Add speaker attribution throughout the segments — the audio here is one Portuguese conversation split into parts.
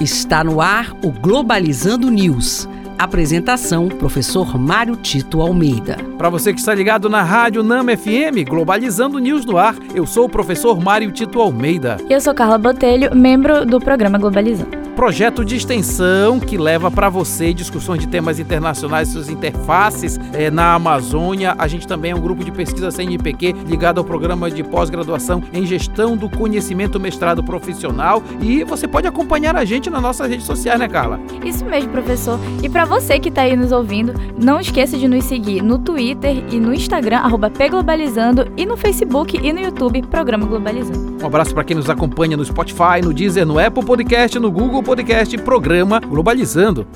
Speaker 1: Está no ar o Globalizando News. Apresentação: Professor Mário Tito Almeida.
Speaker 2: Para você que está ligado na Rádio Nama FM, Globalizando News no ar, eu sou o professor Mário Tito Almeida.
Speaker 3: Eu sou Carla Botelho, membro do programa Globalizando
Speaker 2: projeto de extensão que leva para você discussões de temas internacionais, suas interfaces é, na Amazônia. A gente também é um grupo de pesquisa CNPq ligado ao programa de pós-graduação em gestão do conhecimento mestrado profissional e você pode acompanhar a gente nas nossas redes sociais, né, Carla?
Speaker 3: Isso mesmo, professor. E para você que está aí nos ouvindo, não esqueça de nos seguir no Twitter e no Instagram @pglobalizando e no Facebook e no YouTube Programa Globalizando.
Speaker 2: Um abraço para quem nos acompanha no Spotify, no Deezer, no Apple Podcast, no Google podcast Programa Globalizando.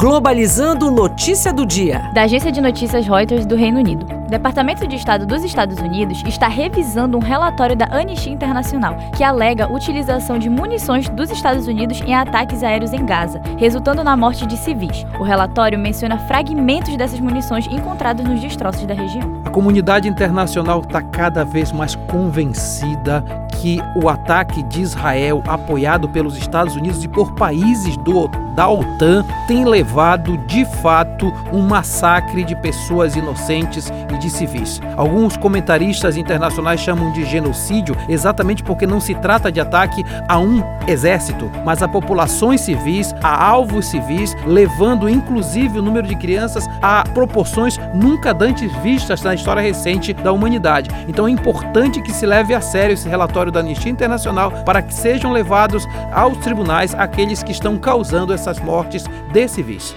Speaker 1: Globalizando Notícia do Dia.
Speaker 3: Da agência de notícias Reuters do Reino Unido. O Departamento de Estado dos Estados Unidos está revisando um relatório da Anistia Internacional que alega utilização de munições dos Estados Unidos em ataques aéreos em Gaza, resultando na morte de civis. O relatório menciona fragmentos dessas munições encontrados nos destroços da região.
Speaker 2: A comunidade internacional está cada vez mais convencida que o ataque de Israel, apoiado pelos Estados Unidos e por países do, da OTAN, tem levado de fato um massacre de pessoas inocentes e de civis. Alguns comentaristas internacionais chamam de genocídio exatamente porque não se trata de ataque a um exército, mas a populações civis, a alvos civis, levando inclusive o número de crianças a proporções nunca antes vistas na história recente da humanidade. Então é importante que se leve a sério esse relatório da Anistia Internacional para que sejam levados aos tribunais aqueles que estão causando essas mortes de civis.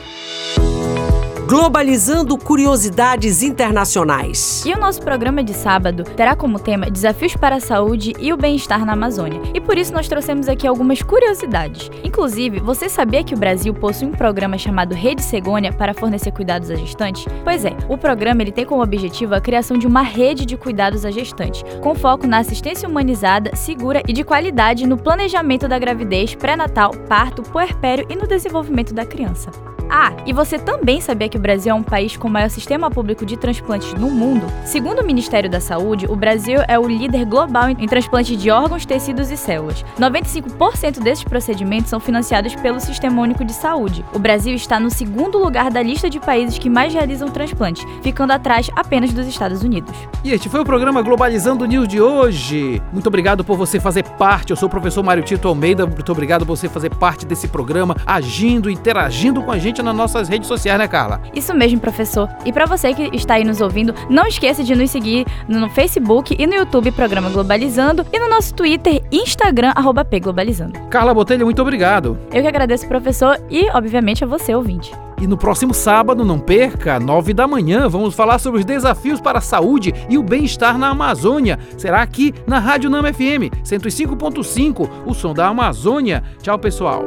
Speaker 1: Globalizando Curiosidades Internacionais.
Speaker 3: E o nosso programa de sábado terá como tema Desafios para a Saúde e o Bem-Estar na Amazônia. E por isso nós trouxemos aqui algumas curiosidades. Inclusive, você sabia que o Brasil possui um programa chamado Rede Cegônia para fornecer cuidados à gestante? Pois é, o programa ele tem como objetivo a criação de uma rede de cuidados à gestante, com foco na assistência humanizada, segura e de qualidade no planejamento da gravidez, pré-natal, parto, puerpério e no desenvolvimento da criança. Ah, e você também sabia que o Brasil é um país com o maior sistema público de transplantes no mundo? Segundo o Ministério da Saúde, o Brasil é o líder global em transplante de órgãos, tecidos e células. 95% desses procedimentos são financiados pelo Sistema Único de Saúde. O Brasil está no segundo lugar da lista de países que mais realizam transplantes, ficando atrás apenas dos Estados Unidos.
Speaker 2: E este foi o programa Globalizando News de hoje. Muito obrigado por você fazer parte. Eu sou o professor Mário Tito Almeida. Muito obrigado por você fazer parte desse programa, agindo, interagindo com a gente nas nossas redes sociais, né, Carla?
Speaker 3: Isso mesmo, professor. E para você que está aí nos ouvindo, não esqueça de nos seguir no Facebook e no YouTube Programa Globalizando e no nosso Twitter Instagram @pglobalizando.
Speaker 2: Carla Botelho, muito obrigado.
Speaker 3: Eu que agradeço, professor, e obviamente a você, ouvinte.
Speaker 2: E no próximo sábado, não perca, nove da manhã, vamos falar sobre os desafios para a saúde e o bem-estar na Amazônia. Será aqui na Rádio Nama FM 105.5, o som da Amazônia. Tchau, pessoal.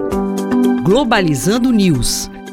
Speaker 1: Globalizando News